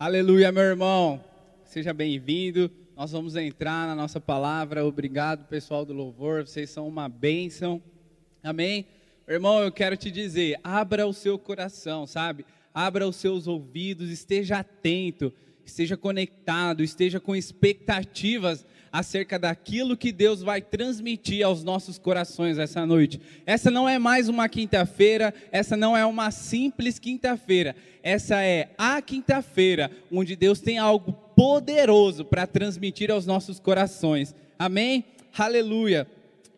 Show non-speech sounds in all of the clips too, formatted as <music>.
Aleluia, meu irmão. Seja bem-vindo. Nós vamos entrar na nossa palavra. Obrigado, pessoal do louvor. Vocês são uma bênção. Amém. Irmão, eu quero te dizer, abra o seu coração, sabe? Abra os seus ouvidos, esteja atento, esteja conectado, esteja com expectativas acerca daquilo que Deus vai transmitir aos nossos corações essa noite. Essa não é mais uma quinta-feira, essa não é uma simples quinta-feira, essa é a quinta-feira onde Deus tem algo poderoso para transmitir aos nossos corações. Amém? Aleluia.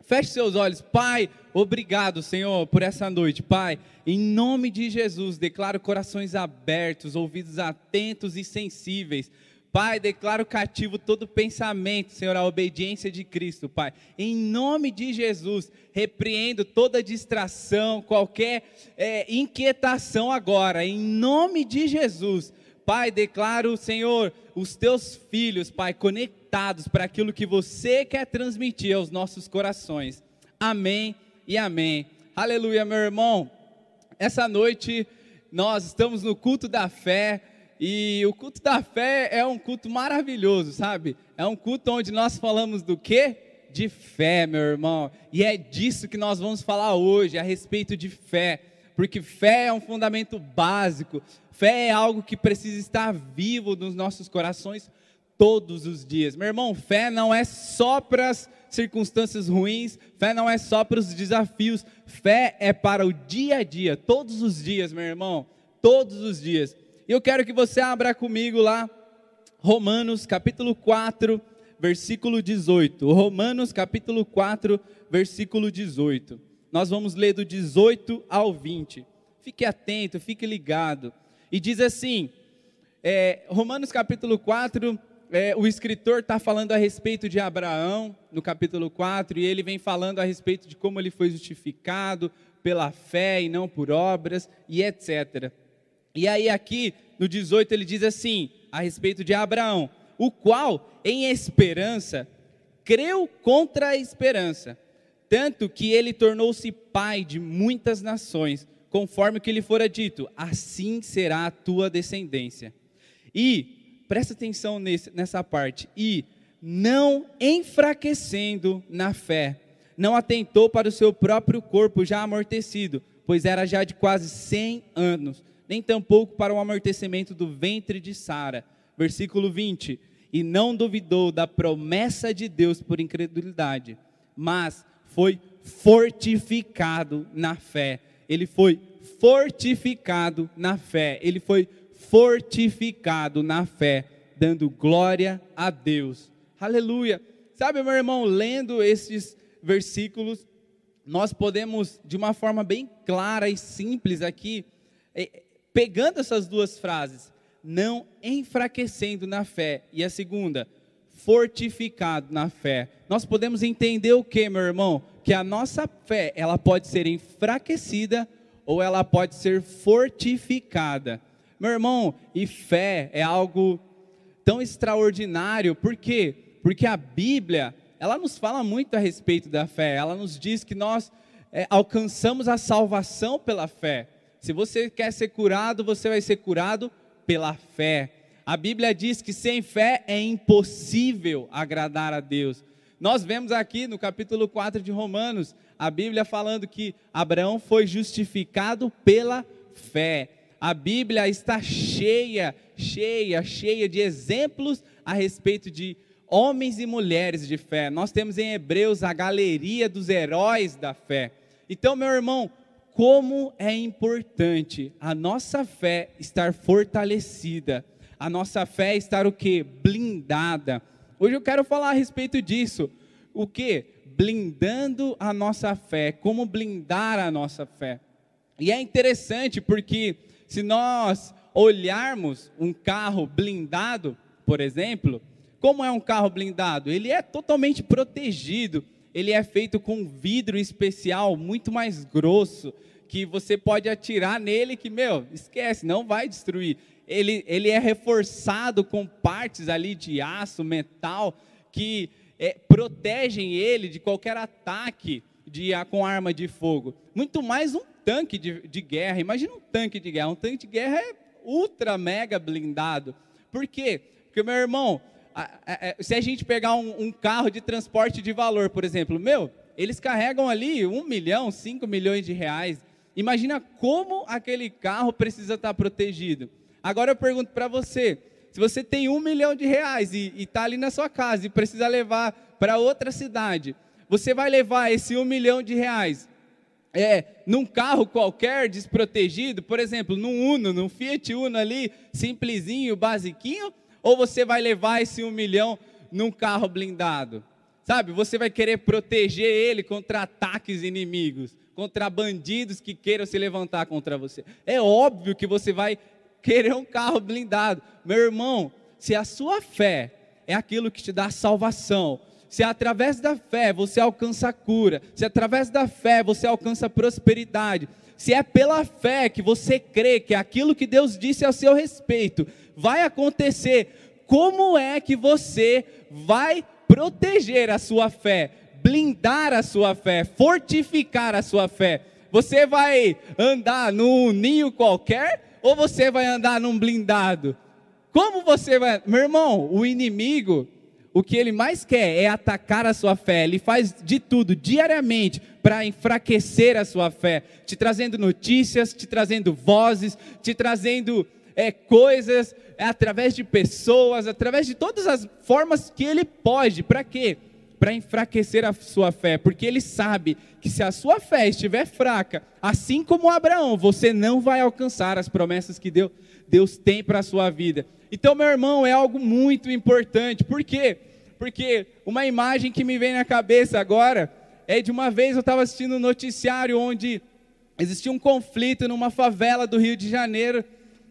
Feche seus olhos, Pai. Obrigado, Senhor, por essa noite, Pai. Em nome de Jesus, declaro corações abertos, ouvidos atentos e sensíveis Pai, declaro cativo todo pensamento, Senhor, a obediência de Cristo, Pai. Em nome de Jesus, repreendo toda distração, qualquer é, inquietação agora, em nome de Jesus. Pai, declaro, Senhor, os teus filhos, Pai, conectados para aquilo que você quer transmitir aos nossos corações. Amém e amém. Aleluia, meu irmão. Essa noite nós estamos no culto da fé e o culto da fé é um culto maravilhoso, sabe? É um culto onde nós falamos do quê? De fé, meu irmão. E é disso que nós vamos falar hoje, a respeito de fé. Porque fé é um fundamento básico. Fé é algo que precisa estar vivo nos nossos corações todos os dias. Meu irmão, fé não é só para as circunstâncias ruins, fé não é só para os desafios, fé é para o dia a dia, todos os dias, meu irmão, todos os dias. E eu quero que você abra comigo lá, Romanos capítulo 4, versículo 18. Romanos capítulo 4, versículo 18. Nós vamos ler do 18 ao 20. Fique atento, fique ligado. E diz assim: é, Romanos capítulo 4, é, o escritor está falando a respeito de Abraão, no capítulo 4, e ele vem falando a respeito de como ele foi justificado pela fé e não por obras, e etc. E aí, aqui no 18, ele diz assim, a respeito de Abraão: o qual, em esperança, creu contra a esperança, tanto que ele tornou-se pai de muitas nações, conforme o que lhe fora dito: assim será a tua descendência. E, presta atenção nesse, nessa parte, e não enfraquecendo na fé, não atentou para o seu próprio corpo já amortecido, pois era já de quase 100 anos nem tampouco para o amortecimento do ventre de Sara. Versículo 20. E não duvidou da promessa de Deus por incredulidade, mas foi fortificado na fé. Ele foi fortificado na fé. Ele foi fortificado na fé, dando glória a Deus. Aleluia. Sabe, meu irmão, lendo esses versículos, nós podemos, de uma forma bem clara e simples aqui, é, pegando essas duas frases, não enfraquecendo na fé, e a segunda, fortificado na fé. Nós podemos entender o que, meu irmão? Que a nossa fé, ela pode ser enfraquecida ou ela pode ser fortificada. Meu irmão, e fé é algo tão extraordinário, por quê? Porque a Bíblia, ela nos fala muito a respeito da fé, ela nos diz que nós é, alcançamos a salvação pela fé. Se você quer ser curado, você vai ser curado pela fé. A Bíblia diz que sem fé é impossível agradar a Deus. Nós vemos aqui no capítulo 4 de Romanos, a Bíblia falando que Abraão foi justificado pela fé. A Bíblia está cheia, cheia, cheia de exemplos a respeito de homens e mulheres de fé. Nós temos em Hebreus a galeria dos heróis da fé. Então, meu irmão, como é importante a nossa fé estar fortalecida, a nossa fé estar o que? Blindada. Hoje eu quero falar a respeito disso. O que? Blindando a nossa fé. Como blindar a nossa fé. E é interessante porque se nós olharmos um carro blindado, por exemplo, como é um carro blindado? Ele é totalmente protegido ele é feito com vidro especial muito mais grosso, que você pode atirar nele que, meu, esquece, não vai destruir. Ele, ele é reforçado com partes ali de aço, metal, que é, protegem ele de qualquer ataque de, com arma de fogo. Muito mais um tanque de, de guerra. Imagina um tanque de guerra. Um tanque de guerra é ultra mega blindado. Por quê? Porque, meu irmão, se a gente pegar um, um carro de transporte de valor, por exemplo, meu, eles carregam ali um milhão, cinco milhões de reais. Imagina como aquele carro precisa estar protegido. Agora eu pergunto para você: se você tem um milhão de reais e está ali na sua casa e precisa levar para outra cidade, você vai levar esse um milhão de reais é, num carro qualquer desprotegido, por exemplo, num Uno, num Fiat Uno ali, simplesinho, basiquinho, ou você vai levar esse um milhão num carro blindado? Sabe, você vai querer proteger ele contra ataques inimigos, contra bandidos que queiram se levantar contra você. É óbvio que você vai querer um carro blindado. Meu irmão, se a sua fé é aquilo que te dá salvação, se através da fé você alcança cura, se através da fé você alcança prosperidade, se é pela fé que você crê que aquilo que Deus disse a seu respeito vai acontecer, como é que você vai proteger a sua fé, blindar a sua fé, fortificar a sua fé? Você vai andar num ninho qualquer ou você vai andar num blindado? Como você vai. Meu irmão, o inimigo, o que ele mais quer é atacar a sua fé. Ele faz de tudo diariamente para enfraquecer a sua fé, te trazendo notícias, te trazendo vozes, te trazendo é, coisas, é, através de pessoas, através de todas as formas que ele pode. Para quê? Para enfraquecer a sua fé, porque ele sabe que se a sua fé estiver fraca, assim como Abraão, você não vai alcançar as promessas que Deus, Deus tem para a sua vida. Então, meu irmão, é algo muito importante. Por quê? Porque uma imagem que me vem na cabeça agora é de uma vez eu estava assistindo um noticiário onde existia um conflito numa favela do Rio de Janeiro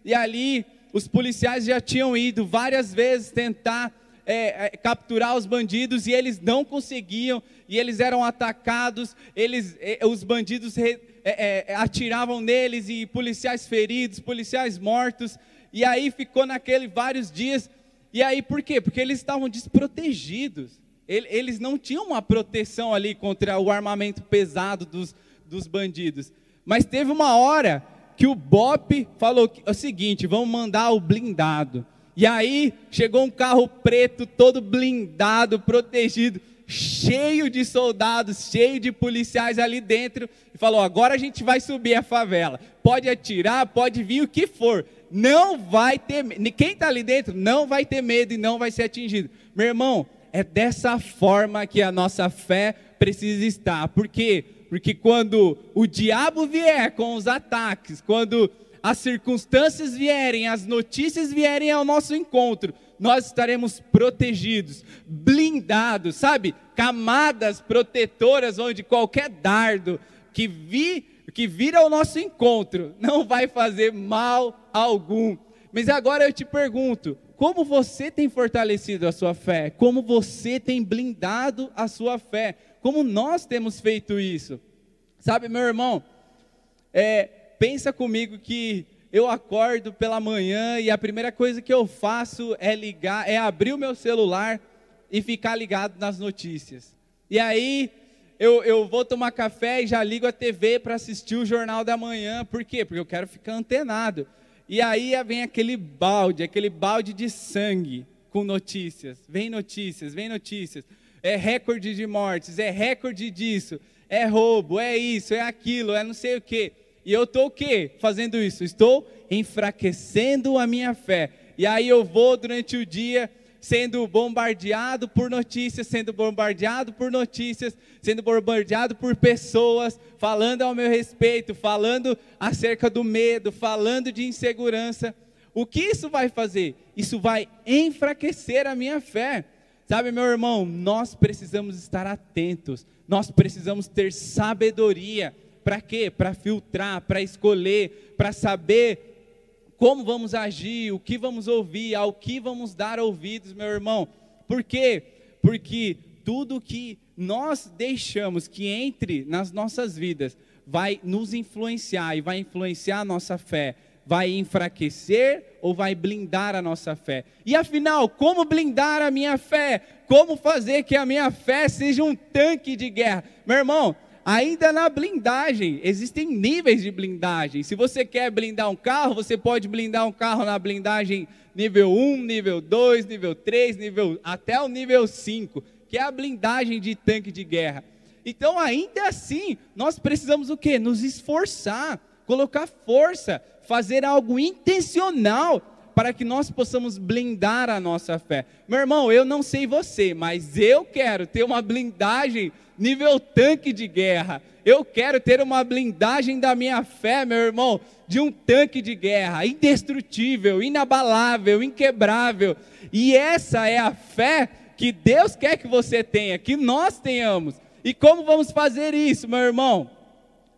e ali os policiais já tinham ido várias vezes tentar é, é, capturar os bandidos e eles não conseguiam e eles eram atacados, eles, é, os bandidos re, é, é, atiravam neles e policiais feridos, policiais mortos e aí ficou naquele vários dias. E aí por quê? Porque eles estavam desprotegidos. Eles não tinham uma proteção ali contra o armamento pesado dos, dos bandidos. Mas teve uma hora que o BOP falou o seguinte: vamos mandar o blindado. E aí chegou um carro preto, todo blindado, protegido, cheio de soldados, cheio de policiais ali dentro, e falou: agora a gente vai subir a favela. Pode atirar, pode vir o que for não vai ter, quem está ali dentro não vai ter medo e não vai ser atingido. Meu irmão, é dessa forma que a nossa fé precisa estar. Por quê? Porque quando o diabo vier com os ataques, quando as circunstâncias vierem, as notícias vierem ao nosso encontro, nós estaremos protegidos, blindados, sabe? Camadas protetoras onde qualquer dardo que vi que vir ao nosso encontro não vai fazer mal algum. Mas agora eu te pergunto: como você tem fortalecido a sua fé? Como você tem blindado a sua fé? Como nós temos feito isso? Sabe, meu irmão, é, pensa comigo que eu acordo pela manhã e a primeira coisa que eu faço é ligar, é abrir o meu celular e ficar ligado nas notícias. E aí eu, eu vou tomar café e já ligo a TV para assistir o Jornal da Manhã. Por quê? Porque eu quero ficar antenado. E aí vem aquele balde, aquele balde de sangue com notícias. Vem notícias, vem notícias. É recorde de mortes, é recorde disso, é roubo, é isso, é aquilo, é não sei o quê. E eu estou o quê? Fazendo isso? Estou enfraquecendo a minha fé. E aí eu vou durante o dia sendo bombardeado por notícias, sendo bombardeado por notícias, sendo bombardeado por pessoas falando ao meu respeito, falando acerca do medo, falando de insegurança. O que isso vai fazer? Isso vai enfraquecer a minha fé. Sabe, meu irmão, nós precisamos estar atentos, nós precisamos ter sabedoria. Para quê? Para filtrar, para escolher, para saber como vamos agir, o que vamos ouvir, ao que vamos dar ouvidos, meu irmão. Por quê? Porque tudo que nós deixamos que entre nas nossas vidas vai nos influenciar e vai influenciar a nossa fé, vai enfraquecer ou vai blindar a nossa fé. E afinal, como blindar a minha fé? Como fazer que a minha fé seja um tanque de guerra? Meu irmão, ainda na blindagem, existem níveis de blindagem. Se você quer blindar um carro, você pode blindar um carro na blindagem nível 1, nível 2, nível 3, nível, até o nível 5, que é a blindagem de tanque de guerra. Então, ainda assim, nós precisamos o quê? Nos esforçar, colocar força, fazer algo intencional para que nós possamos blindar a nossa fé. Meu irmão, eu não sei você, mas eu quero ter uma blindagem nível tanque de guerra. Eu quero ter uma blindagem da minha fé, meu irmão, de um tanque de guerra, indestrutível, inabalável, inquebrável. E essa é a fé que Deus quer que você tenha, que nós tenhamos. E como vamos fazer isso, meu irmão?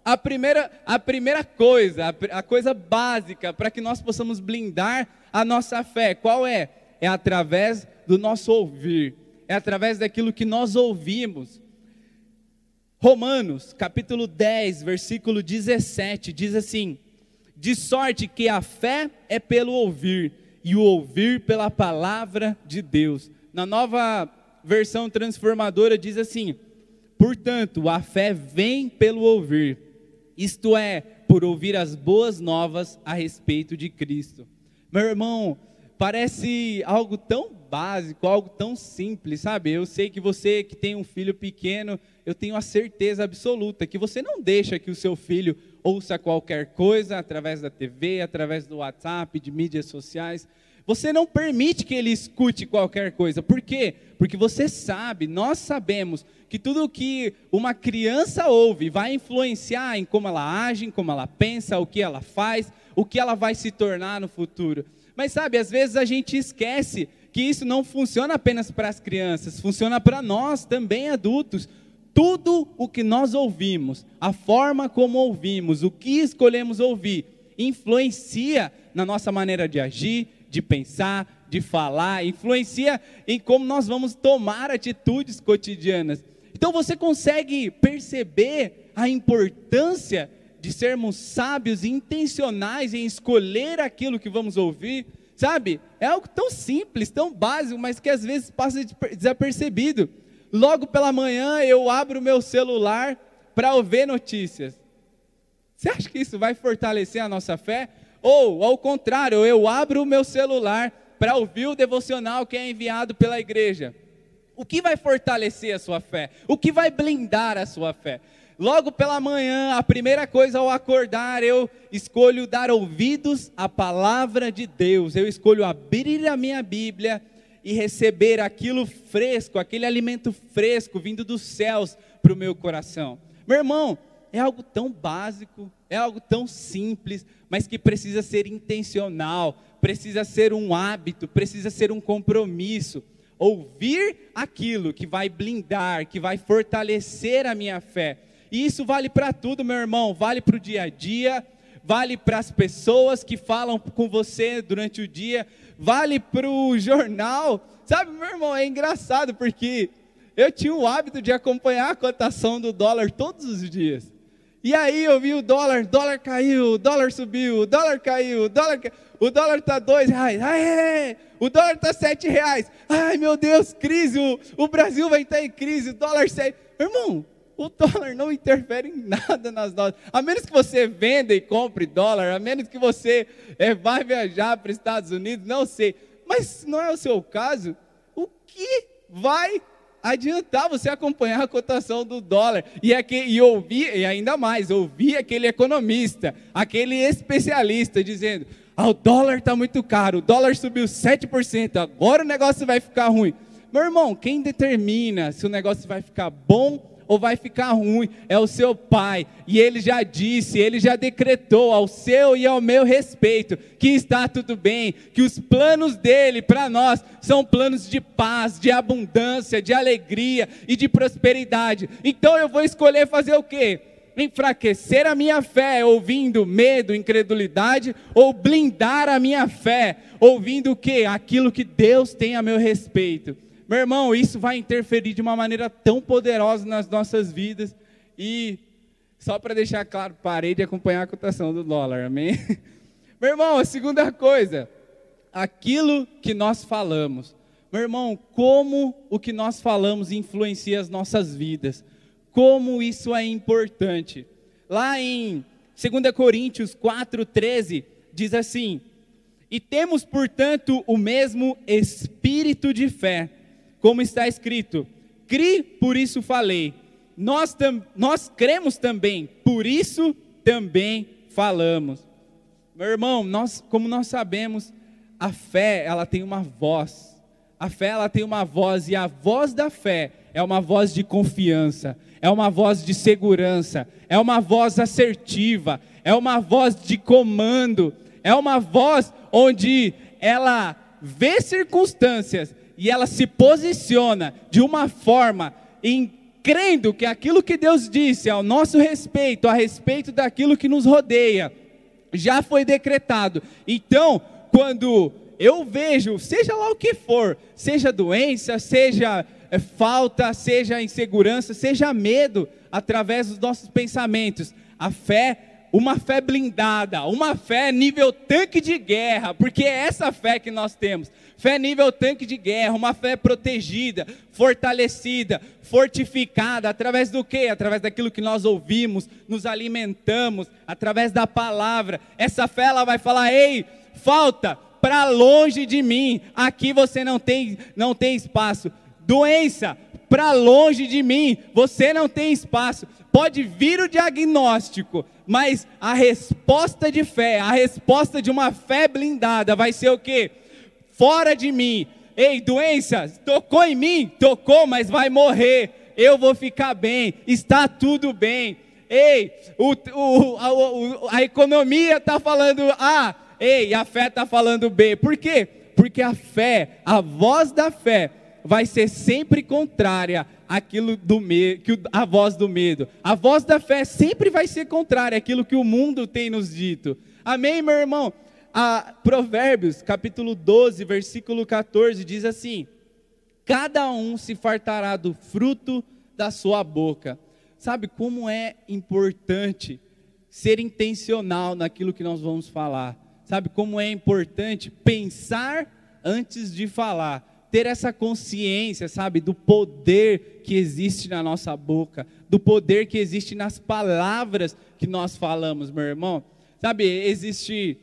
A primeira, a primeira coisa, a, a coisa básica para que nós possamos blindar a nossa fé, qual é? É através do nosso ouvir, é através daquilo que nós ouvimos. Romanos, capítulo 10, versículo 17, diz assim: De sorte que a fé é pelo ouvir, e o ouvir pela palavra de Deus. Na nova versão transformadora diz assim: Portanto, a fé vem pelo ouvir, isto é, por ouvir as boas novas a respeito de Cristo. Meu irmão, parece algo tão básico, algo tão simples, sabe? Eu sei que você que tem um filho pequeno, eu tenho a certeza absoluta que você não deixa que o seu filho ouça qualquer coisa através da TV, através do WhatsApp, de mídias sociais. Você não permite que ele escute qualquer coisa. Por quê? Porque você sabe, nós sabemos que tudo o que uma criança ouve vai influenciar em como ela age, em como ela pensa, o que ela faz, o que ela vai se tornar no futuro. Mas sabe, às vezes a gente esquece que isso não funciona apenas para as crianças, funciona para nós também adultos. Tudo o que nós ouvimos, a forma como ouvimos, o que escolhemos ouvir, influencia na nossa maneira de agir, de pensar, de falar, influencia em como nós vamos tomar atitudes cotidianas. Então você consegue perceber a importância de sermos sábios e intencionais em escolher aquilo que vamos ouvir? Sabe? É algo tão simples, tão básico, mas que às vezes passa desapercebido. Logo pela manhã eu abro o meu celular para ouvir notícias. Você acha que isso vai fortalecer a nossa fé? Ou, ao contrário, eu abro o meu celular para ouvir o devocional que é enviado pela igreja. O que vai fortalecer a sua fé? O que vai blindar a sua fé? Logo pela manhã, a primeira coisa ao acordar, eu escolho dar ouvidos à palavra de Deus. Eu escolho abrir a minha Bíblia e receber aquilo fresco, aquele alimento fresco vindo dos céus para o meu coração. Meu irmão, é algo tão básico, é algo tão simples, mas que precisa ser intencional, precisa ser um hábito, precisa ser um compromisso. Ouvir aquilo que vai blindar, que vai fortalecer a minha fé. E isso vale para tudo, meu irmão, vale para o dia a dia, vale para as pessoas que falam com você durante o dia, vale para o jornal. Sabe, meu irmão, é engraçado porque eu tinha o hábito de acompanhar a cotação do dólar todos os dias. E aí eu vi o dólar, dólar caiu, dólar subiu, dólar caiu, dólar, o dólar está dois reais, ai, o dólar está sete reais, ai meu Deus, crise, o, o Brasil vai estar em crise, o dólar sete, irmão, o dólar não interfere em nada nas nossas, a menos que você venda e compre dólar, a menos que você é, vá viajar para os Estados Unidos, não sei, mas se não é o seu caso, o que vai adiantar você acompanhar a cotação do dólar? E, aquele, e ouvir, e ainda mais, ouvir aquele economista, aquele especialista dizendo: ah, o dólar está muito caro, o dólar subiu 7%, agora o negócio vai ficar ruim. Meu irmão, quem determina se o negócio vai ficar bom ou vai ficar ruim, é o seu pai. E ele já disse, ele já decretou ao seu e ao meu respeito que está tudo bem, que os planos dele para nós são planos de paz, de abundância, de alegria e de prosperidade. Então eu vou escolher fazer o quê? enfraquecer a minha fé ouvindo medo, incredulidade, ou blindar a minha fé ouvindo o que? Aquilo que Deus tem a meu respeito. Meu irmão, isso vai interferir de uma maneira tão poderosa nas nossas vidas. E só para deixar claro, parei de acompanhar a cotação do dólar, amém? <laughs> Meu irmão, a segunda coisa, aquilo que nós falamos. Meu irmão, como o que nós falamos influencia as nossas vidas? Como isso é importante. Lá em 2 Coríntios 4,13, diz assim: E temos, portanto, o mesmo espírito de fé, como está escrito: Cri, por isso falei. Nós, nós cremos também, por isso também falamos. Meu irmão, nós, como nós sabemos, a fé, ela tem uma voz. A fé, ela tem uma voz, e a voz da fé é uma voz de confiança, é uma voz de segurança, é uma voz assertiva, é uma voz de comando, é uma voz onde ela vê circunstâncias e ela se posiciona de uma forma em crendo que aquilo que Deus disse ao nosso respeito, a respeito daquilo que nos rodeia, já foi decretado. Então, quando eu vejo, seja lá o que for, seja doença, seja é, falta, seja insegurança, seja medo, através dos nossos pensamentos, a fé uma fé blindada, uma fé nível tanque de guerra, porque é essa fé que nós temos. Fé nível tanque de guerra, uma fé protegida, fortalecida, fortificada, através do quê? Através daquilo que nós ouvimos, nos alimentamos, através da palavra. Essa fé ela vai falar: "Ei, falta para longe de mim. Aqui você não tem não tem espaço. Doença, para longe de mim. Você não tem espaço. Pode vir o diagnóstico, mas a resposta de fé, a resposta de uma fé blindada vai ser o quê? Fora de mim. Ei, doença, tocou em mim? Tocou, mas vai morrer. Eu vou ficar bem. Está tudo bem. Ei, o, o, a, a economia está falando A. Ei, a fé está falando B. Por quê? Porque a fé, a voz da fé, vai ser sempre contrária àquilo do medo, que a voz do medo. A voz da fé sempre vai ser contrária àquilo que o mundo tem nos dito. Amém, meu irmão? A Provérbios, capítulo 12, versículo 14 diz assim: Cada um se fartará do fruto da sua boca. Sabe como é importante ser intencional naquilo que nós vamos falar? Sabe como é importante pensar antes de falar? Ter essa consciência, sabe, do poder que existe na nossa boca, do poder que existe nas palavras que nós falamos, meu irmão. Sabe, existe.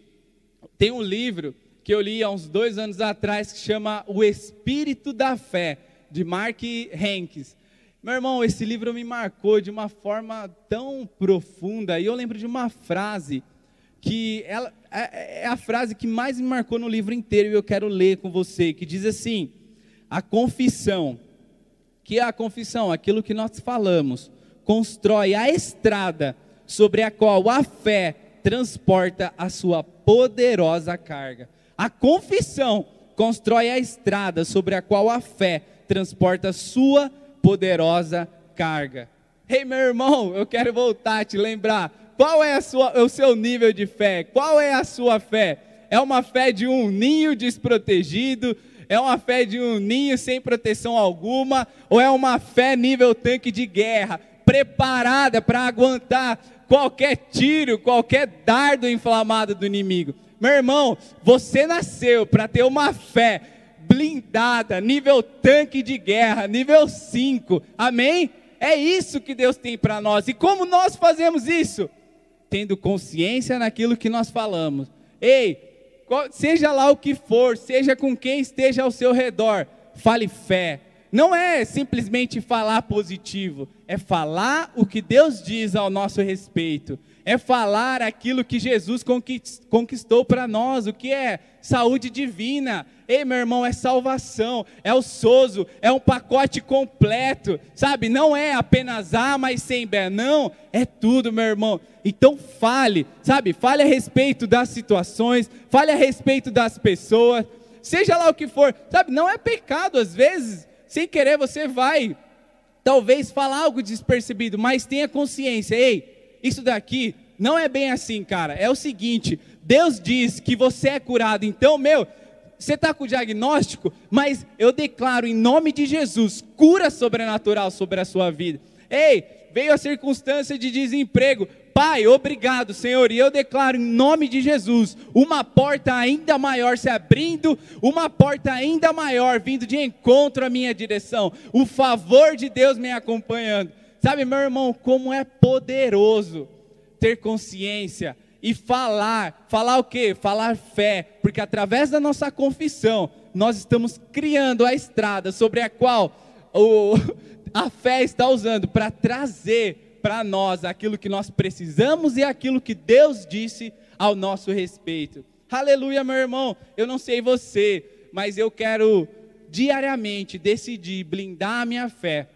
Tem um livro que eu li há uns dois anos atrás que chama O Espírito da Fé, de Mark Henkes. Meu irmão, esse livro me marcou de uma forma tão profunda, e eu lembro de uma frase que ela, é, é a frase que mais me marcou no livro inteiro e eu quero ler com você, que diz assim: a confissão, que é a confissão, aquilo que nós falamos, constrói a estrada sobre a qual a fé transporta a sua poderosa carga. A confissão constrói a estrada sobre a qual a fé transporta a sua poderosa carga. Ei, meu irmão, eu quero voltar a te lembrar. Qual é sua, o seu nível de fé? Qual é a sua fé? É uma fé de um ninho desprotegido, é uma fé de um ninho sem proteção alguma? Ou é uma fé nível tanque de guerra, preparada para aguentar qualquer tiro, qualquer dardo inflamado do inimigo? Meu irmão, você nasceu para ter uma fé blindada, nível tanque de guerra, nível 5. Amém? É isso que Deus tem para nós. E como nós fazemos isso? Tendo consciência naquilo que nós falamos. Ei, seja lá o que for, seja com quem esteja ao seu redor, fale fé. Não é simplesmente falar positivo, é falar o que Deus diz ao nosso respeito, é falar aquilo que Jesus conquistou para nós, o que é saúde divina. Ei, meu irmão, é salvação, é o sozo, é um pacote completo, sabe? Não é apenas A, mas sem B, não, é tudo, meu irmão. Então fale, sabe? Fale a respeito das situações, fale a respeito das pessoas, seja lá o que for, sabe? Não é pecado, às vezes, sem querer você vai, talvez, falar algo despercebido, mas tenha consciência, ei isso daqui não é bem assim, cara. É o seguinte: Deus diz que você é curado, então, meu, você está com o diagnóstico, mas eu declaro em nome de Jesus cura sobrenatural sobre a sua vida. Ei, veio a circunstância de desemprego. Pai, obrigado, Senhor, e eu declaro em nome de Jesus uma porta ainda maior se abrindo, uma porta ainda maior vindo de encontro à minha direção, o favor de Deus me acompanhando. Sabe, meu irmão, como é poderoso ter consciência e falar, falar o quê? Falar fé, porque através da nossa confissão, nós estamos criando a estrada sobre a qual o, <laughs> a fé está usando para trazer para nós aquilo que nós precisamos e aquilo que Deus disse ao nosso respeito. Aleluia, meu irmão. Eu não sei você, mas eu quero diariamente decidir blindar a minha fé.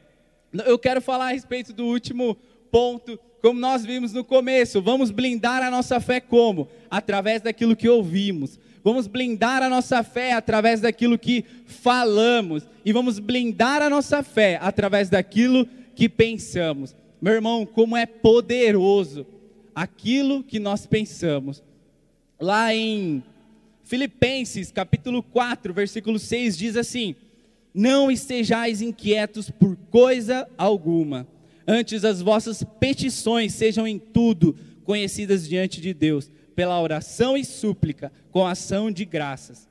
Eu quero falar a respeito do último ponto, como nós vimos no começo. Vamos blindar a nossa fé como? Através daquilo que ouvimos. Vamos blindar a nossa fé através daquilo que falamos. E vamos blindar a nossa fé através daquilo que pensamos. Meu irmão, como é poderoso aquilo que nós pensamos. Lá em Filipenses, capítulo 4, versículo 6 diz assim: Não estejais inquietos por coisa alguma, antes as vossas petições sejam em tudo conhecidas diante de Deus, pela oração e súplica, com ação de graças.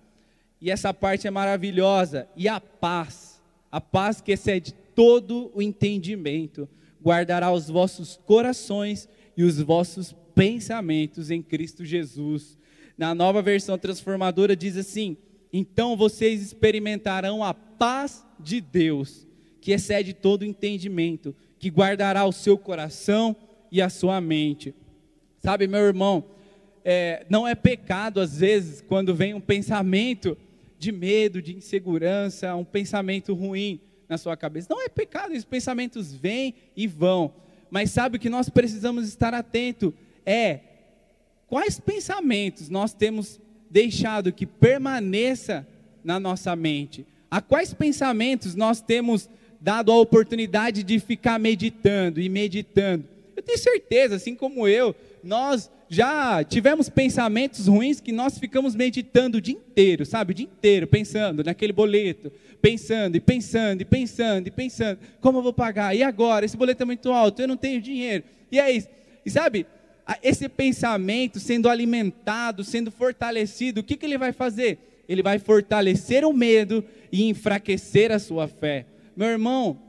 E essa parte é maravilhosa. E a paz, a paz que excede todo o entendimento, guardará os vossos corações e os vossos pensamentos em Cristo Jesus na nova versão transformadora diz assim: Então vocês experimentarão a paz de Deus, que excede todo entendimento, que guardará o seu coração e a sua mente. Sabe, meu irmão, é, não é pecado às vezes quando vem um pensamento de medo, de insegurança, um pensamento ruim na sua cabeça. Não é pecado, esses pensamentos vêm e vão. Mas sabe o que nós precisamos estar atento é quais pensamentos nós temos deixado que permaneça na nossa mente? A quais pensamentos nós temos dado a oportunidade de ficar meditando e meditando? Eu tenho certeza, assim como eu, nós já tivemos pensamentos ruins que nós ficamos meditando o dia inteiro, sabe? O dia inteiro, pensando naquele boleto, pensando e pensando e pensando e pensando, como eu vou pagar? E agora? Esse boleto é muito alto, eu não tenho dinheiro. E aí, e sabe? esse pensamento sendo alimentado, sendo fortalecido, o que, que ele vai fazer? Ele vai fortalecer o medo e enfraquecer a sua fé. Meu irmão,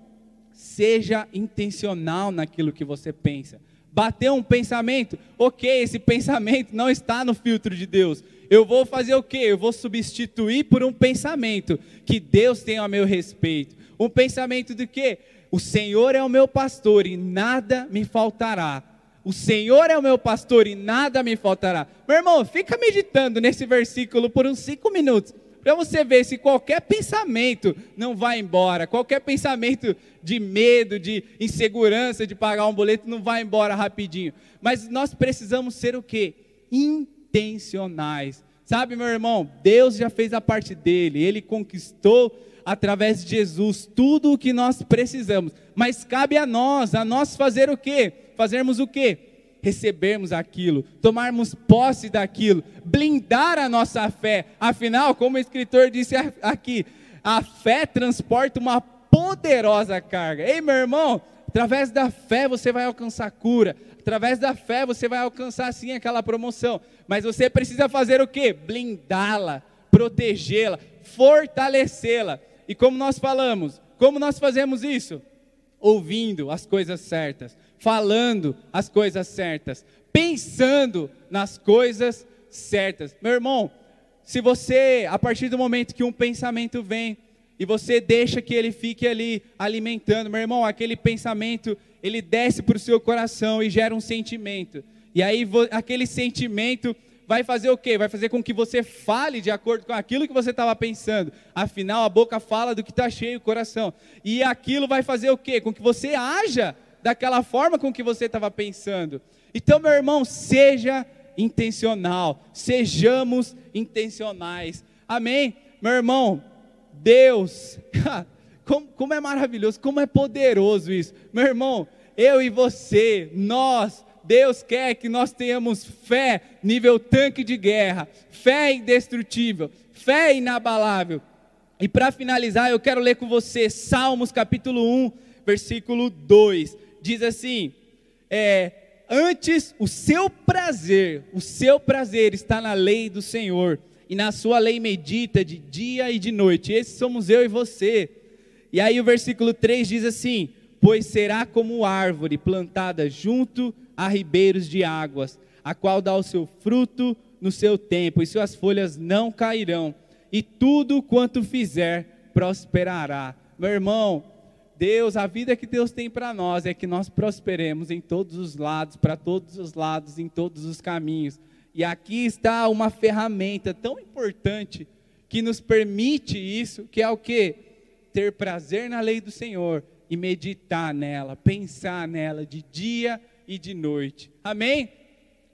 seja intencional naquilo que você pensa. Bateu um pensamento, ok, esse pensamento não está no filtro de Deus. Eu vou fazer o quê? Eu vou substituir por um pensamento que Deus tem a meu respeito. Um pensamento de quê? O Senhor é o meu pastor e nada me faltará. O Senhor é o meu pastor e nada me faltará. Meu irmão, fica meditando nesse versículo por uns cinco minutos, para você ver se qualquer pensamento não vai embora, qualquer pensamento de medo, de insegurança, de pagar um boleto não vai embora rapidinho. Mas nós precisamos ser o quê? Intencionais. Sabe, meu irmão, Deus já fez a parte dele, ele conquistou através de Jesus tudo o que nós precisamos. Mas cabe a nós, a nós fazer o quê? Fazermos o quê? Recebermos aquilo, tomarmos posse daquilo, blindar a nossa fé. Afinal, como o escritor disse aqui, a fé transporta uma poderosa carga. Ei, meu irmão, através da fé você vai alcançar cura, através da fé você vai alcançar sim aquela promoção, mas você precisa fazer o quê? Blindá-la, protegê-la, fortalecê-la. E como nós falamos, como nós fazemos isso? Ouvindo as coisas certas, falando as coisas certas, pensando nas coisas certas. Meu irmão, se você, a partir do momento que um pensamento vem, e você deixa que ele fique ali alimentando, meu irmão, aquele pensamento, ele desce para o seu coração e gera um sentimento. E aí aquele sentimento vai fazer o quê? Vai fazer com que você fale de acordo com aquilo que você estava pensando. Afinal, a boca fala do que está cheio o coração. E aquilo vai fazer o quê? Com que você haja daquela forma com que você estava pensando. Então, meu irmão, seja intencional, sejamos intencionais. Amém? Meu irmão, Deus, <laughs> como, como é maravilhoso, como é poderoso isso. Meu irmão, eu e você, nós, Deus quer que nós tenhamos fé nível tanque de guerra, fé indestrutível, fé inabalável. E para finalizar, eu quero ler com você Salmos capítulo 1, versículo 2. Diz assim: é, Antes o seu prazer, o seu prazer está na lei do Senhor, e na sua lei medita de dia e de noite. Esses somos eu e você. E aí o versículo 3 diz assim: pois será como árvore plantada junto a ribeiros de águas, a qual dá o seu fruto no seu tempo, e suas folhas não cairão, e tudo quanto fizer prosperará. Meu irmão, Deus, a vida que Deus tem para nós é que nós prosperemos em todos os lados, para todos os lados, em todos os caminhos. E aqui está uma ferramenta tão importante que nos permite isso, que é o que? Ter prazer na lei do Senhor e meditar nela, pensar nela de dia e de noite. Amém?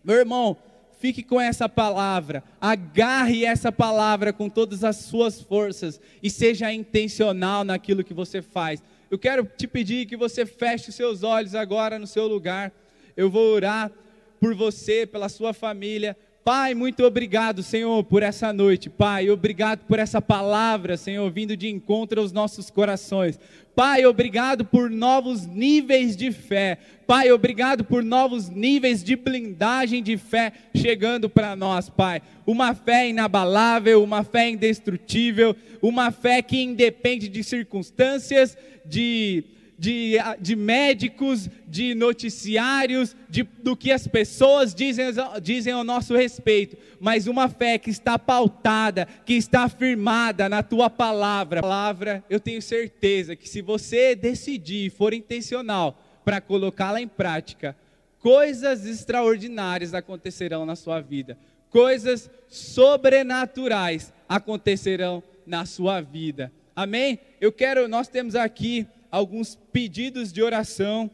Meu irmão, fique com essa palavra, agarre essa palavra com todas as suas forças e seja intencional naquilo que você faz. Eu quero te pedir que você feche os seus olhos agora no seu lugar. Eu vou orar por você, pela sua família, Pai, muito obrigado, Senhor, por essa noite. Pai, obrigado por essa palavra, Senhor, vindo de encontro aos nossos corações. Pai, obrigado por novos níveis de fé. Pai, obrigado por novos níveis de blindagem de fé chegando para nós, Pai. Uma fé inabalável, uma fé indestrutível, uma fé que independe de circunstâncias, de de, de médicos, de noticiários, de, do que as pessoas dizem, dizem ao nosso respeito, mas uma fé que está pautada, que está firmada na tua palavra. palavra, eu tenho certeza que se você decidir for intencional para colocá-la em prática, coisas extraordinárias acontecerão na sua vida, coisas sobrenaturais acontecerão na sua vida. Amém? Eu quero, nós temos aqui alguns pedidos de oração.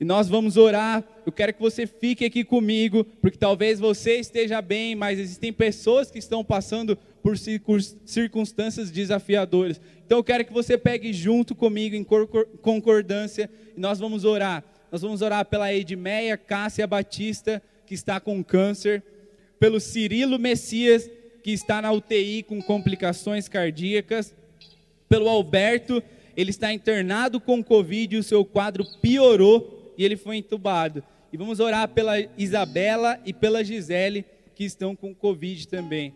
E nós vamos orar. Eu quero que você fique aqui comigo, porque talvez você esteja bem, mas existem pessoas que estão passando por circunstâncias desafiadoras. Então eu quero que você pegue junto comigo em concordância e nós vamos orar. Nós vamos orar pela Edmeia Cássia Batista, que está com câncer, pelo Cirilo Messias, que está na UTI com complicações cardíacas, pelo Alberto, ele está internado com Covid e o seu quadro piorou e ele foi entubado. E vamos orar pela Isabela e pela Gisele, que estão com Covid também.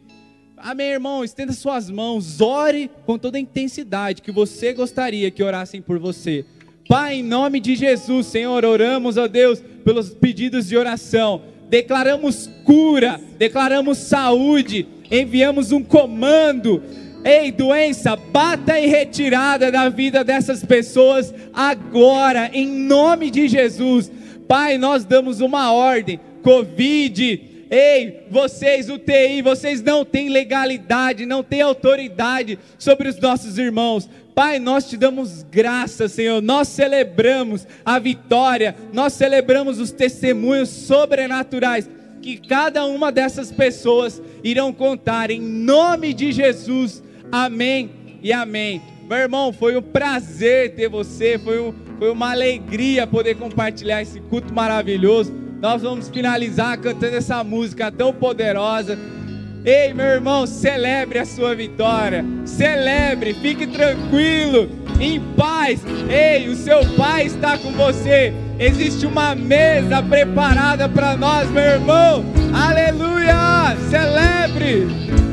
Amém, irmão? Estenda suas mãos, ore com toda a intensidade que você gostaria que orassem por você. Pai, em nome de Jesus, Senhor, oramos, ó Deus, pelos pedidos de oração. Declaramos cura, declaramos saúde, enviamos um comando Ei, doença, bata em retirada da vida dessas pessoas agora, em nome de Jesus. Pai, nós damos uma ordem. Covid, ei, vocês, UTI, vocês não têm legalidade, não têm autoridade sobre os nossos irmãos. Pai, nós te damos graça, Senhor. Nós celebramos a vitória, nós celebramos os testemunhos sobrenaturais que cada uma dessas pessoas irão contar em nome de Jesus. Amém e amém. Meu irmão, foi um prazer ter você, foi, um, foi uma alegria poder compartilhar esse culto maravilhoso. Nós vamos finalizar cantando essa música tão poderosa. Ei, meu irmão, celebre a sua vitória. Celebre, fique tranquilo, em paz. Ei, o seu pai está com você. Existe uma mesa preparada para nós, meu irmão. Aleluia! Celebre!